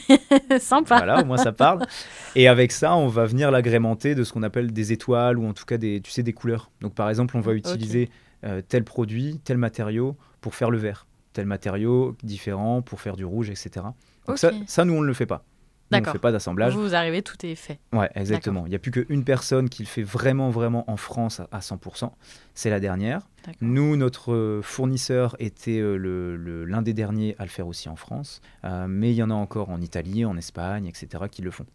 *laughs* Sympa. Voilà, au moins ça parle. Et avec ça, on va venir l'agrémenter de ce qu'on appelle des étoiles ou en tout cas des, tu sais, des couleurs. Donc par exemple, on va utiliser euh, tel produit, tel matériau pour faire le vert, tel matériau différent pour faire du rouge, etc. Donc ça, ça, nous, on ne le fait pas. On ne fait pas d'assemblage. Vous, vous arrivez, tout est fait. Ouais, exactement. Il n'y a plus qu'une personne qui le fait vraiment, vraiment en France à, à 100%. C'est la dernière. Nous, notre euh, fournisseur était euh, le- le- l'un des derniers à le faire aussi en France. Euh, mais il y en a encore en Italie, en Espagne, etc. qui le font.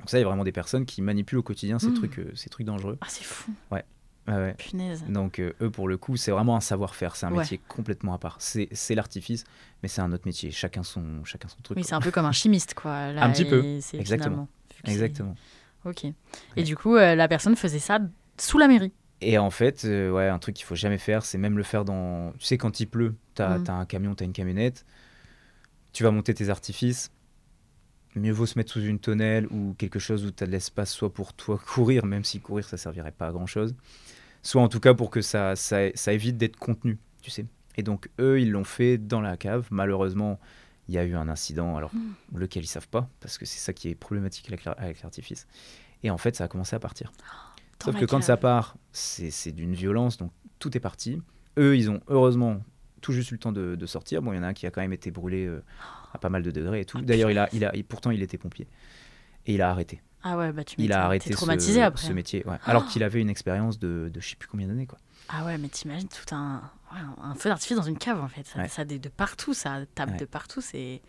Donc ça, il y a vraiment des personnes qui manipulent au quotidien ces, Mm. trucs, euh, ces trucs dangereux. Ah, c'est fou. Ouais, ouais. Punaise. Donc euh, eux, pour le coup, c'est vraiment un savoir-faire. C'est un Ouais. métier complètement à part. C'est c'est l'artifice, mais c'est un autre métier. Chacun son, chacun son truc. Oui, c'est un peu comme un chimiste, quoi. *laughs* Là, Un petit peu. Exactement. Exactement. Ok. Et du coup, euh, la personne faisait ça sous la mairie. Et en fait, euh, ouais, un truc qu'il faut jamais faire, c'est même le faire dans. Tu sais, quand il pleut, tu as, Mm. un camion, tu as une camionnette, tu vas monter tes artifices. Mieux vaut se mettre sous une tonnelle ou quelque chose où tu as de l'espace, soit pour toi *laughs* courir, même si courir ça servirait pas à grand chose, soit en tout cas pour que ça, ça, ça évite d'être contenu, tu sais. Et donc, eux, ils l'ont fait dans la cave. Malheureusement, il y a eu un incident, alors lequel ils savent pas, parce que c'est ça qui est problématique avec l'ar- avec l'artifice. Et en fait, ça a commencé à partir. Dans Sauf que quand ça part, c'est d'une violence, donc tout est parti. Eux, ils ont heureusement tout juste eu le temps de, de sortir. Bon, il y en a un qui a quand même été brûlé euh, à pas mal de degrés et tout. Ah, D'ailleurs, il a, il a, il- pourtant, il était pompier. Et il a arrêté. Ah ouais, bah tu Il a arrêté traumatisé ce, après. ce métier. ouais. Alors qu'il avait une expérience de, de je sais plus combien d'années. quoi. Ah ouais, mais t'imagines tout un, ouais, un feu d'artifice dans une cave en fait. Ça, Ouais. ça de, de partout, ça tape de partout. C'est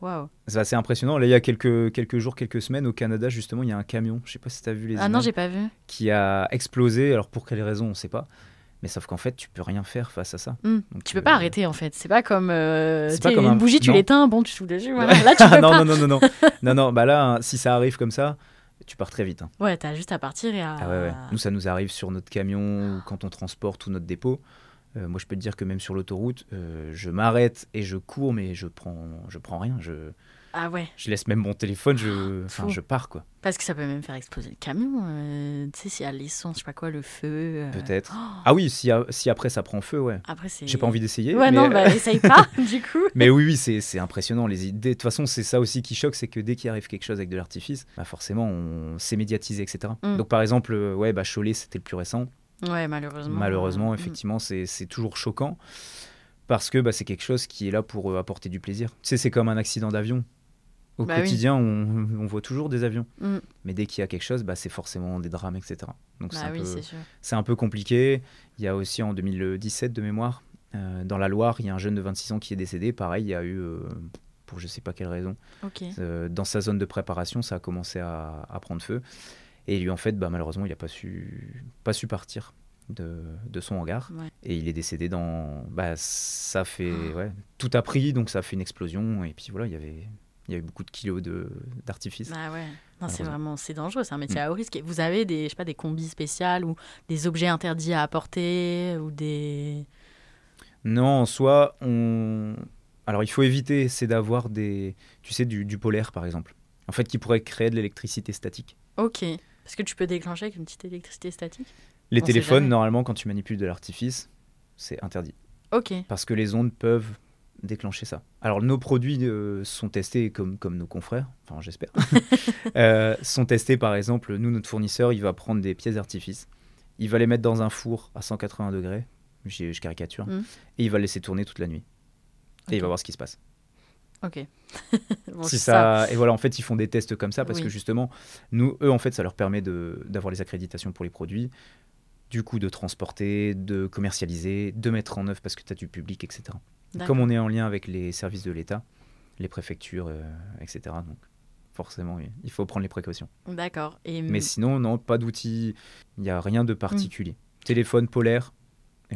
waouh. C'est assez impressionnant. Là, il y a quelques, quelques jours, quelques semaines, au Canada, justement, il y a un camion, je sais pas si tu as vu les Ah non, j'ai pas vu. qui a explosé. Alors, pour quelle raison, on sait pas. Mais sauf qu'en fait, tu peux rien faire face à ça. Hmm. Donc, Tu peux euh, pas arrêter en fait. C'est pas comme, euh, pas comme une un- bougie, tu l'éteins, bon, tu souffles dessus. Voilà. Là, tu *laughs* peux non, pas. non, non, non, non, *laughs* non, non. Bah là, hein, si ça arrive comme ça, tu pars très vite. hein. Ouais, t'as juste à partir et à. Ah ouais, ouais. Nous, ça nous arrive sur notre camion ou quand on transporte ou notre dépôt. Euh, moi, je peux te dire que même sur l'autoroute, euh, je m'arrête et je cours, mais je prends, je prends rien. Je, Ah ouais, je laisse même mon téléphone, je, enfin, Fou. je pars quoi. parce que ça peut même faire exploser le camion. euh, tu sais, s'il y a l'essence, je sais pas quoi, le feu. euh, Peut-être. Ah oui, si, a- si après ça prend feu, ouais. Après, c'est. J'ai pas envie d'essayer. Ouais, mais, non, bah *laughs* essaye pas, *laughs* du coup. mais oui, oui, c'est c'est impressionnant. Les idées. De toute façon, c'est ça aussi qui choque, c'est que dès qu'il arrive quelque chose avec de l'artifice, bah forcément, on s'est médiatisé, etc. Mm. Donc par exemple, euh, ouais, bah Cholet, c'était le plus récent. Ouais, malheureusement. Malheureusement, effectivement, c'est c'est toujours choquant parce que bah, c'est quelque chose qui est là pour euh, apporter du plaisir. Tu sais, c'est comme un accident d'avion. Au Bah oui. quotidien, on, on voit toujours des avions. Mm. Mais dès qu'il y a quelque chose, bah, c'est forcément des drames, etc. Donc c'est Bah un, oui, peu- c'est un peu compliqué. Il y a aussi en 2017 de mémoire, euh, dans la Loire, il y a un jeune de 26 ans qui est décédé. Pareil, il y a eu, euh, pour je sais pas quelle raison, euh, dans sa zone de préparation, ça a commencé à, à prendre feu. Et lui, en fait, bah, malheureusement, il n'a pas su, pas su partir de, de son hangar. Ouais. Et il est décédé dans. Bah, ça fait. Ah. Ouais, tout a pris, donc ça a fait une explosion. Et puis voilà, il y avait, il y avait beaucoup de kilos de- d'artifice. Ah ouais. Non, c'est vraiment c'est dangereux, c'est un métier Mm. à haut risque. Vous avez des je sais pas des combis spéciales ou des objets interdits à apporter ou des Non, en soi, on. Alors, il faut éviter, c'est d'avoir des. Tu sais, du, du polaire, par exemple. En fait, qui pourrait créer de l'électricité statique. OK. Parce que tu peux déclencher avec une petite électricité statique? Les On téléphones, normalement, quand tu manipules de l'artifice, c'est interdit. OK. Parce que les ondes peuvent déclencher ça. Alors, nos produits euh, sont testés comme, comme nos confrères, enfin, j'espère. *laughs* Euh, sont testés, par exemple, nous, notre fournisseur, il va prendre des pièces d'artifice. Il va les mettre dans un four à 180 degrés. j'ai- Je caricature. Mhm. Et il va le laisser tourner toute la nuit. Et il va voir ce qui se passe. OK. *laughs* Bon, si ça... Et voilà, en fait, ils font des tests comme ça parce Oui. que justement, nous, eux, en fait, ça leur permet de- d'avoir les accréditations pour les produits, du coup, de transporter, de commercialiser, de mettre en œuvre parce que tu as du public, etc. Comme on est en lien avec les services de l'État, les préfectures, euh, etc. Donc, forcément, il faut prendre les précautions. D'accord. Et Mais sinon, non, pas d'outils, il n'y a rien de particulier. Téléphone polaire,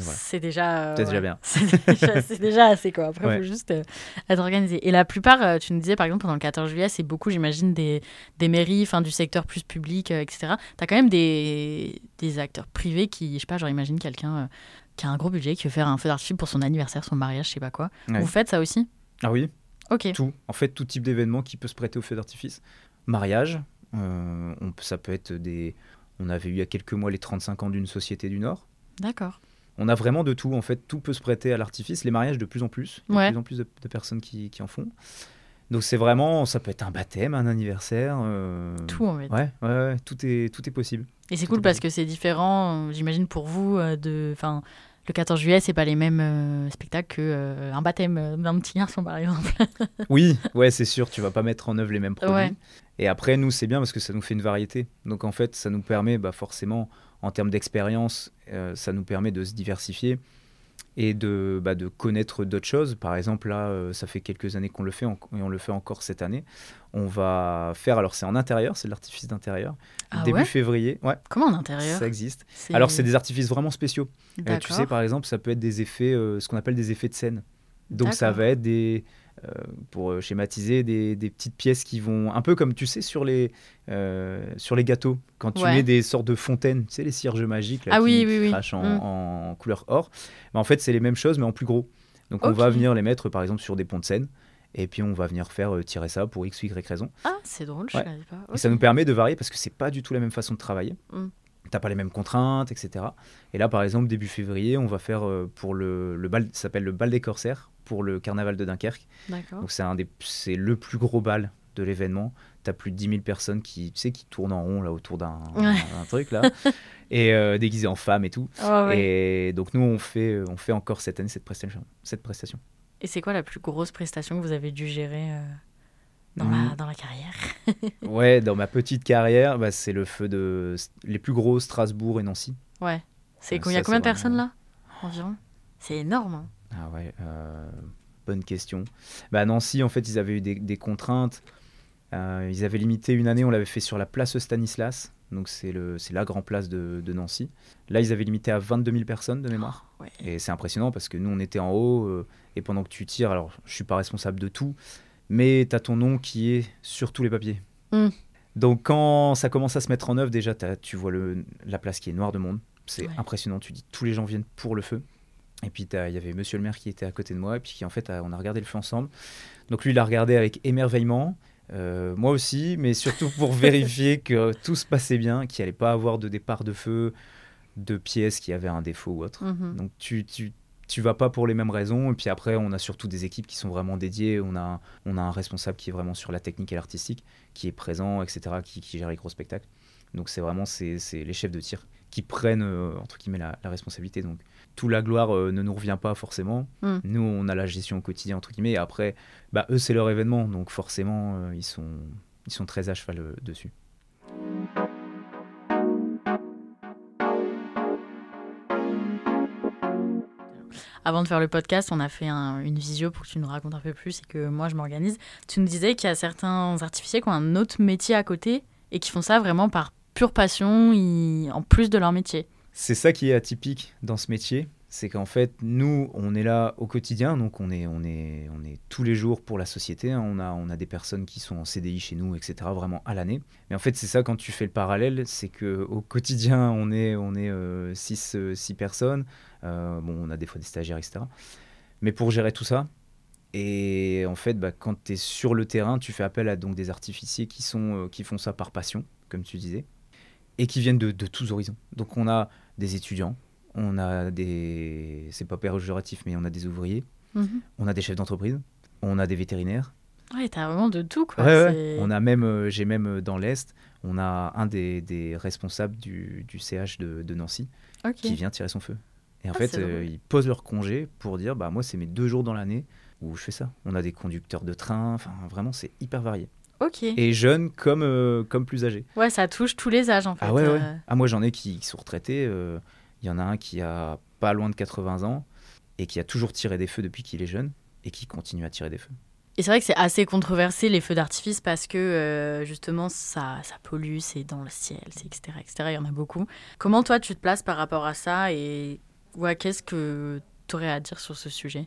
voilà. c'est déjà euh, *laughs* C'est déjà bien. C'est déjà, assez quoi. Après, il Ouais. faut juste euh, être organisé. Et la plupart, euh, tu nous disais par exemple pendant le 14 juillet, c'est beaucoup, j'imagine, des, des mairies, enfin du secteur plus public, etc. T'as quand même des, des acteurs privés qui, je sais pas, genre imagine quelqu'un qui a un gros budget, qui veut faire un feu d'artifice pour son anniversaire, son mariage, je sais pas quoi. Ouais. Vous faites ça aussi? Ah oui, Ok. tout. En fait, tout type d'événement qui peut se prêter au feu d'artifice. Mariage, on- ça peut être des... On avait eu il y a quelques mois les 35 ans d'une société du Nord. D'accord. On a vraiment de tout, en fait, tout peut se prêter à l'artifice. Les mariages, de plus en plus, il y a Ouais. de plus en plus de, de personnes qui, qui en font. Donc c'est vraiment, ça peut être un baptême, un anniversaire. euh, Tout en fait. Ouais, ouais, ouais, tout est, tout est possible. Et c'est cool parce que c'est différent, j'imagine, pour vous. euh, de, enfin, le 14 juillet, c'est pas les mêmes euh, spectacles qu'un baptême d'un petit garçon, par exemple. *laughs* Oui, ouais, c'est sûr, tu vas pas mettre en œuvre les mêmes produits. Ouais. Et après, nous, c'est bien parce que ça nous fait une variété. Donc en fait, ça nous permet, bah, forcément, en termes d'expérience, euh, ça nous permet de se diversifier et de, bah, de connaître d'autres choses. Par exemple, là, euh, ça fait quelques années qu'on le fait et on le fait encore cette année. On va faire, alors c'est en intérieur, c'est de l'artifice d'intérieur. Ah Début ouais? février, ouais, Comment en intérieur? Ça existe. Alors c'est des artifices vraiment spéciaux. Euh, tu sais, par exemple, ça peut être des effets, euh, ce qu'on appelle des effets de scène. Donc ça va être des, pour euh, schématiser, des, des petites pièces qui vont, un peu comme tu sais sur les, euh, sur les gâteaux, quand tu Ouais. mets des sortes de fontaines, tu sais les cierges magiques là, Ah qui oui, oui, oui. crachent en, Mm. en couleur or. Mais en fait, c'est les mêmes choses mais en plus gros. Donc on va venir les mettre par exemple sur des ponts de scène. Et puis on va venir faire euh, tirer ça pour x y raison. Ah, c'est drôle, je Ouais. savais pas. Et ça nous permet de varier parce que c'est pas du tout la même façon de travailler. Mm. T'as pas les mêmes contraintes, etc. Et là, par exemple, début février, on va faire euh, pour le, le bal, ça s'appelle le bal des corsaires pour le carnaval de Dunkerque. Donc c'est un des, c'est le plus gros bal de l'événement. T'as plus de 10 000 personnes qui, tu sais, qui tournent en rond là autour d'un Ouais. truc là, *laughs* et euh, déguisées en femmes et tout. Ah. Et donc nous, on fait, on fait encore cette année cette prestation. Cette prestation. Et c'est quoi la plus grosse prestation que vous avez dû gérer euh, dans, la, Mm. dans la carrière? *laughs* Ouais, dans ma petite carrière, bah, c'est le feu de les plus gros Strasbourg et Nancy. Ouais. C'est Euh, combien, ça, combien de personnes là? Environ? C'est énorme. hein. Ah ouais, euh, bonne question. Bah, à Nancy, en fait, ils avaient eu des, des contraintes. Euh, ils avaient limité une année, on l'avait fait sur la place Stanislas, donc c'est la grande place de, de Nancy. Là, ils avaient limité à 22 000 personnes de mémoire. Ouais. Et c'est impressionnant parce que nous, on était en haut, euh, et pendant que tu tires, alors je suis pas responsable de tout, mais tu as ton nom qui est sur tous les papiers. Mm. Donc quand ça commence à se mettre en œuvre, déjà tu vois le, la place qui est noire de monde. C'est Ouais. impressionnant. Tu dis tous les gens viennent pour le feu. Et puis il y avait Monsieur le maire qui était à côté de moi et puis qui en fait a- on a regardé le feu ensemble. Donc lui il a regardé avec émerveillement. Euh, moi aussi, mais surtout pour *laughs* vérifier que tout se passait bien, qu'il n'y allait pas avoir de départ de feu, de pièces qui avaient un défaut ou autre. Mhm. Donc tu, tu, tu vas pas pour les mêmes raisons. Et puis après, on a surtout des équipes qui sont vraiment dédiées. On a, on a un responsable qui est vraiment sur la technique et l'artistique, qui est présent, etc., qui, qui gère les gros spectacles. Donc c'est vraiment c'est, c'est les chefs de tir qui prennent, euh, entre guillemets, la, la responsabilité. Donc tout la gloire euh, ne nous revient pas forcément. Mm. Nous, on a la gestion au quotidien, entre guillemets. Et après, bah, eux, c'est leur événement. Donc forcément, euh, ils, sont, ils sont très à cheval euh, dessus. Avant de faire le podcast, on a fait un- une visio pour que tu nous racontes un peu plus et que moi je m'organise. Tu nous disais qu'il y a certains artificiers qui ont un autre métier à côté et qui font ça vraiment par pure passion, en plus de leur métier. C'est ça qui est atypique dans ce métier, c'est qu'en fait, nous, on est là au quotidien, donc on est, on est, on est tous les jours pour la société. hein. On, a, on a des personnes qui sont en CDI chez nous, etc., vraiment à l'année. Mais en fait, c'est ça quand tu fais le parallèle, c'est que au quotidien, on est, on est 6 personnes. Euh, bon, on a des fois des stagiaires, etc. Mais pour gérer tout ça, et en fait, bah, quand tu es sur le terrain, tu fais appel à donc, des artificiers qui, sont, euh, qui font ça par passion, comme tu disais, et qui viennent de, de tous horizons. Donc on a des étudiants, on a des... C'est pas péjoratif, mais on a des ouvriers, on a des chefs d'entreprise, on a des vétérinaires. Ouais, t'as vraiment de tout, quoi. Ouais, ouais. C'est- On a même, euh, j'ai même euh, dans l'Est, on a un des, des responsables du, du CH de, de Nancy qui vient tirer son feu. Et en Ah, fait, euh, ils posent leur congé pour dire, bah moi c'est mes deux jours dans l'année où je fais ça. On a des conducteurs de train, enfin vraiment c'est hyper varié. Ok. Et jeunes comme, euh, comme plus âgés. Ouais, ça touche tous les âges, en fait. Ah ouais, ouais. euh. Ah, moi, j'en ai qui, qui sont retraités. euh, Il y en a un qui a pas loin de 80 ans et qui a toujours tiré des feux depuis qu'il est jeune et qui continue à tirer des feux. Et c'est vrai que c'est assez controversé les feux d'artifice parce que euh, justement ça, ça pollue, c'est dans le ciel, c'est etc., etc. Il y en a beaucoup. Comment toi tu te places par rapport à ça et ouais, qu'est-ce que tu aurais à dire sur ce sujet?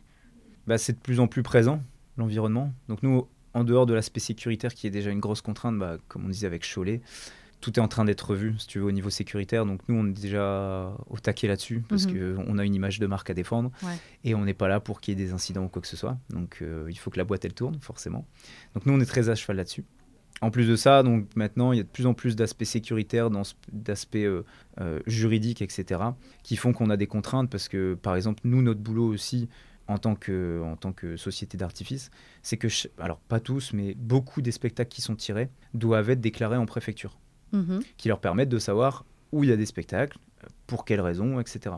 Bah, c'est de plus en plus présent, l'environnement. Donc, nous, en dehors de l'aspect sécuritaire qui est déjà une grosse contrainte, bah, comme on disait avec Cholet, tout est en train d'être revu, si tu veux, au niveau sécuritaire. Donc, nous, on est déjà au taquet là-dessus parce Mhm. qu'on a une image de marque à défendre Ouais. et on n'est pas là pour qu'il y ait des incidents ou quoi que ce soit. Donc, euh, il faut que la boîte, elle tourne, forcément. Donc, nous, on est très à cheval là-dessus. En plus de ça, donc maintenant, il y a de plus en plus d'aspects sécuritaires, d'aspects euh, euh, juridiques, etc., qui font qu'on a des contraintes parce que, par exemple, nous, notre boulot aussi, en tant que, en tant que société d'artifice, c'est que, alors pas tous, mais beaucoup des spectacles qui sont tirés doivent être déclarés en préfecture, Mhm. qui leur permettent de savoir où il y a des spectacles, pour quelles raisons, etc.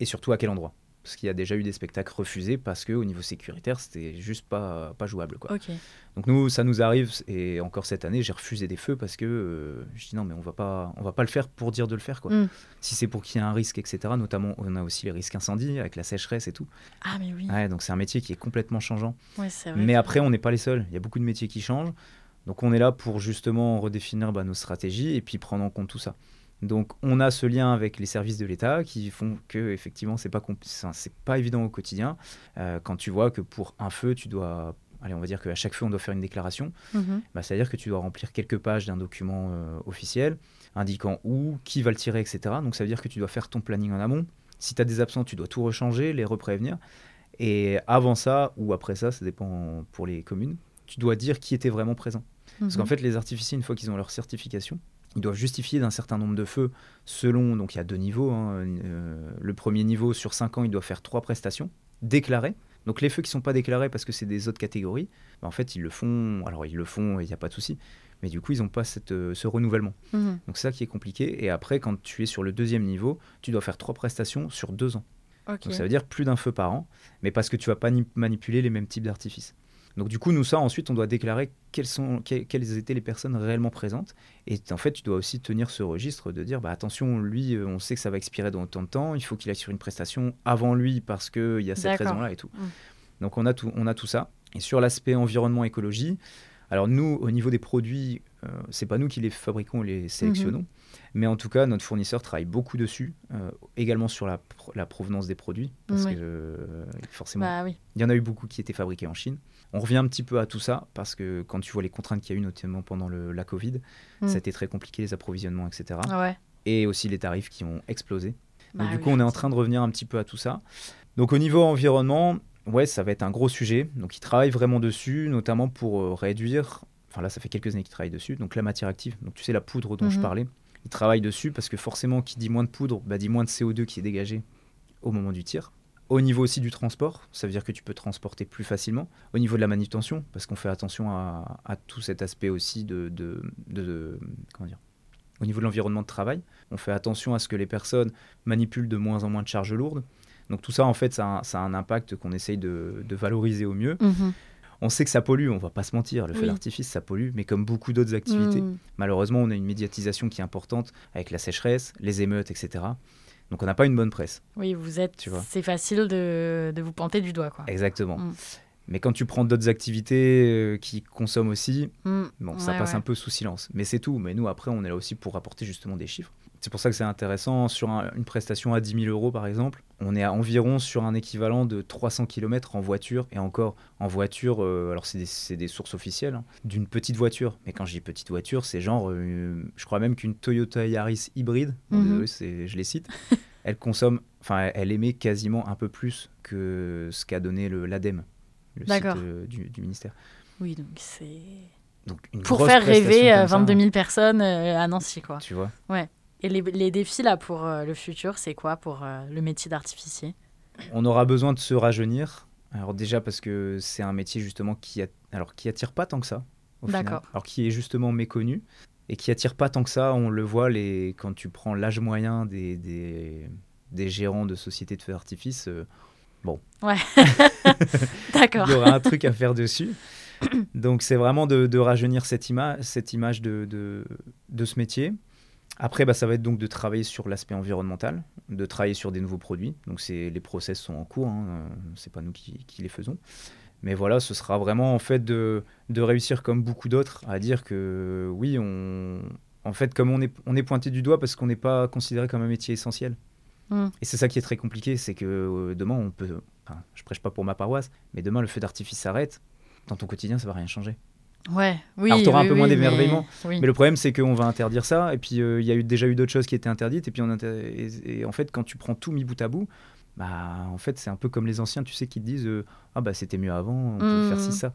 Et surtout à quel endroit. Parce qu'il y a déjà eu des spectacles refusés parce qu'au niveau sécuritaire, c'était juste pas, pas jouable. Quoi. Donc nous, ça nous arrive, et encore cette année, j'ai refusé des feux parce que euh, je dis non, mais on va pas, on va pas le faire pour dire de le faire. Quoi. Mm. Si c'est pour qu'il y ait un risque, etc., notamment on a aussi les risques incendie avec la sécheresse et tout. Ah mais oui. Ouais, donc c'est un métier qui est complètement changeant. Ouais, c'est vrai. Mais que- après, on n'est pas les seuls. Il y a beaucoup de métiers qui changent. Donc on est là pour justement redéfinir bah, nos stratégies et puis prendre en compte tout ça. Donc on a ce lien avec les services de l'État qui font que effectivement c'est pas c'est c'est pas évident au quotidien. Euh, quand tu vois que pour un feu tu dois allez on va dire qu'à chaque feu on doit faire une déclaration. Mhm. Bah, c'est-à-dire que tu dois remplir quelques pages d'un document euh, officiel indiquant où, qui va le tirer, etc. Donc ça veut dire que tu dois faire ton planning en amont. Si tu as des absents, tu dois tout rechanger, les reprévenir. Et avant ça, ou après ça, ça dépend pour les communes, tu dois dire qui était vraiment présent. Parce Mhm. qu'en fait, les artificiers, une fois qu'ils ont leur certification, ils doivent justifier d'un certain nombre de feux selon, donc il y a deux niveaux. hein, euh, le premier niveau, sur cinq ans, il doit faire trois prestations déclarées. Donc les feux qui sont pas déclarés parce que c'est des autres catégories, bah, en fait, ils le font. Alors ils le font, il n'y a pas de souci. Mais du coup, ils n'ont pas cette, euh, ce renouvellement. Mhm. Donc c'est ça qui est compliqué. Et après, quand tu es sur le deuxième niveau, tu dois faire trois prestations sur deux ans. Donc ça veut dire plus d'un feu par an, mais parce que tu vas pas ni- manipuler les mêmes types d'artifices. Donc du coup, nous, ça, ensuite, on doit déclarer quelles, sont, que- quelles étaient les personnes réellement présentes. Et en fait, tu dois aussi tenir ce registre de dire, bah, attention, lui, euh, on sait que ça va expirer dans autant de temps, il faut qu'il aille sur une prestation avant lui parce qu'il y a cette raison-là et tout. Mm. Donc on a tout, on a tout ça. Et sur l'aspect environnement, écologie, alors nous, au niveau des produits, euh, c'est pas nous qui les fabriquons, les sélectionnons, Mais en tout cas, notre fournisseur travaille beaucoup dessus, euh, également sur la, pro- la provenance des produits, parce Oui. que euh, forcément, Bah oui. il y en a eu beaucoup qui étaient fabriqués en Chine. On revient un petit peu à tout ça, parce que quand tu vois les contraintes qu'il y a eu, notamment pendant le- la Covid, Mm. ça a été très compliqué, les approvisionnements, etc. Ouais. Et aussi les tarifs qui ont explosé. Donc Bah du oui, coup, on est en train de revenir un petit peu à tout ça. Donc au niveau environnement, ouais, ça va être un gros sujet. Donc ils travaillent vraiment dessus, notamment pour euh, réduire. Enfin là, ça fait quelques années qu'ils travaillent dessus. Donc la matière active. Donc tu sais la poudre dont je Mhm. parlais. Ils travaillent dessus parce que forcément, qui dit moins de poudre, bah, dit moins de CO2 qui est dégagé au moment du tir. Au niveau aussi du transport, ça veut dire que tu peux transporter plus facilement. Au niveau de la manutention, parce qu'on fait attention à, à tout cet aspect aussi de, de, de- de- comment dire. Au niveau de l'environnement de travail, on fait attention à ce que les personnes manipulent de moins en moins de charges lourdes. Donc tout ça, en fait, ça a, un- ça a un impact qu'on essaye de, de valoriser au mieux. Mhm. On sait que ça pollue, on va pas se mentir, le feu Oui. d'artifice, ça pollue, mais comme beaucoup d'autres activités, Mm. malheureusement, on a une médiatisation qui est importante avec la sécheresse, les émeutes, etc. Donc on n'a pas une bonne presse. Oui, vous êtes. C'est facile de, de vous planter du doigt, quoi. Exactement. Mm. Mais quand tu prends d'autres activités euh, qui consomment aussi, Mm. bon, ça passe ouais. un peu sous silence. Mais c'est tout. Mais nous, après, on est là aussi pour rapporter justement des chiffres. C'est pour ça que c'est intéressant. Sur un- une prestation à 10 000 euros, par exemple, on est à environ sur un équivalent de 300 km en voiture. Et encore, en voiture, euh, alors c'est des, sources officielles, hein, d'une petite voiture. Mais quand je dis petite voiture, c'est genre, euh, je crois même qu'une Toyota Yaris hybride, bon, Mhm. désolé, je les cite, *laughs* elle consomme, enfin, elle émet quasiment un peu plus que ce qu'a donné l'ADEME, le site euh, du, du ministère. Oui, donc c'est. Donc, une Pour faire rêver euh, comme ça, 22 000 personnes euh, à Nancy, quoi. Tu vois Et les, les défis, là, pour euh, le futur, c'est quoi pour euh, le métier d'artificier? On aura besoin de se rajeunir. Alors déjà parce que c'est un métier justement qui, a- alors, qui attire pas tant que ça. au final. D'accord. Alors qui est justement méconnu et qui attire pas tant que ça. On le voit les, quand tu prends l'âge moyen des, des, des gérants de sociétés de feux d'artifice. euh, Ouais. *laughs* il D'accord. y aura un truc à faire dessus. *clears throat* Donc c'est vraiment de, de rajeunir cette, ima cette image de, de, de ce métier. Après, bah, ça va être donc de travailler sur l'aspect environnemental, de travailler sur des nouveaux produits. Donc les process sont en cours, hein, euh, c'est pas nous qui, qui les faisons. Mais voilà, ce sera vraiment en fait de, de réussir comme beaucoup d'autres à dire que oui, on, en fait, comme on est, on est pointé du doigt parce qu'on n'est pas considéré comme un métier essentiel. Mm. Et c'est ça qui est très compliqué, c'est que euh, demain, on peut, enfin, je prêche pas pour ma paroisse, mais demain le feu d'artifice s'arrête, dans ton quotidien, ça va rien changer. Ouais, oui. Alors, t'auras un oui, peu moins d'émerveillement, mais- Oui. Mais le problème, c'est qu'on va interdire ça, et puis euh, il y a eu, déjà eu d'autres choses qui étaient interdites, et puis on inter- et, et en fait, quand tu prends tout mis bout à bout, bah en fait, c'est un peu comme les anciens, tu sais, qui te disent euh, ah bah c'était mieux avant, on peut faire Mhm. ci ça.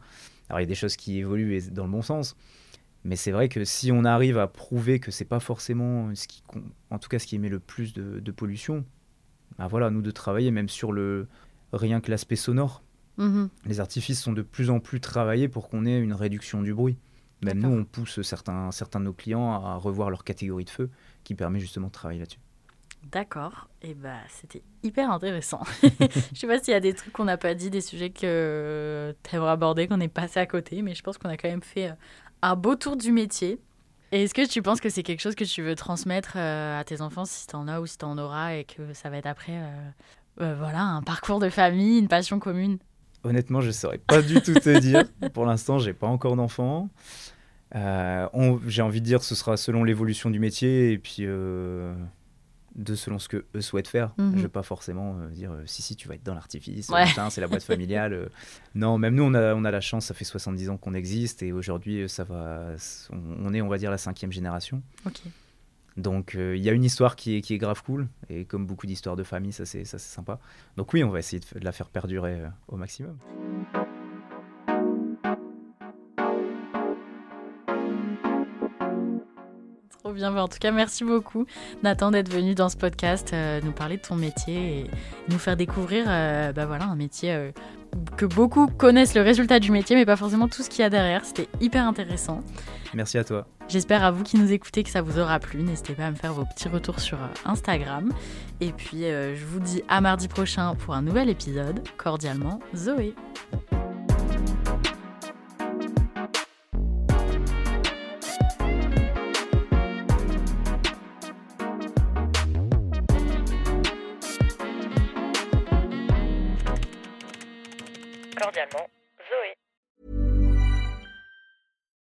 Alors il y a des choses qui évoluent dans le bon sens, mais c'est vrai que si on arrive à prouver que c'est pas forcément ce qui, en tout cas, ce qui émet le plus de, de pollution, bah voilà, nous de travailler même sur le rien que l'aspect sonore. Mhm. Les artifices sont de plus en plus travaillés pour qu'on ait une réduction du bruit. Même nous, on pousse certains, certains de nos clients à revoir leur catégorie de feu, qui permet justement de travailler là-dessus. D'accord. Et bah, c'était hyper intéressant. *laughs* Je sais pas s'il y a des trucs qu'on n'a pas dit, des sujets que tu aimerais aborder, qu'on est passé à côté, mais je pense qu'on a quand même fait euh, un beau tour du métier. Et est-ce que tu penses que c'est quelque chose que tu veux transmettre euh, à tes enfants, si tu en as ou si tu en auras, et que ça va être après euh, euh, voilà, un parcours de famille, une passion commune? Honnêtement, je ne saurais pas du tout te dire. Pour l'instant, j'ai pas encore d'enfant. J'ai envie de dire ce sera selon l'évolution du métier et puis de selon ce que eux souhaitent faire. Mhm. Je vais pas forcément euh, dire euh, si si tu vas être dans l'artifice, Ouais. c'est la boîte familiale. euh. *laughs* Non, même nous on a, on a la chance, ça fait 70 ans qu'on existe et aujourd'hui ça va, on, est on va dire la cinquième génération. Donc il y a une histoire qui est, qui est grave cool et comme beaucoup d'histoires de famille, ça c'est ça c'est sympa. Donc oui, on va essayer de, la faire perdurer au maximum. Trop bien. En tout cas, merci beaucoup, Nathan, d'être venu dans ce podcast, euh, nous parler de ton métier et nous faire découvrir euh, bah, voilà, un métier euh, que beaucoup connaissent le résultat du métier, mais pas forcément tout ce qu'il y a derrière. C'était hyper intéressant. Merci à toi. J'espère à vous qui nous écoutez que ça vous aura plu. N'hésitez pas à me faire vos petits retours sur Instagram. Et puis, je vous dis à mardi prochain pour un nouvel épisode. Cordialement, Zoé.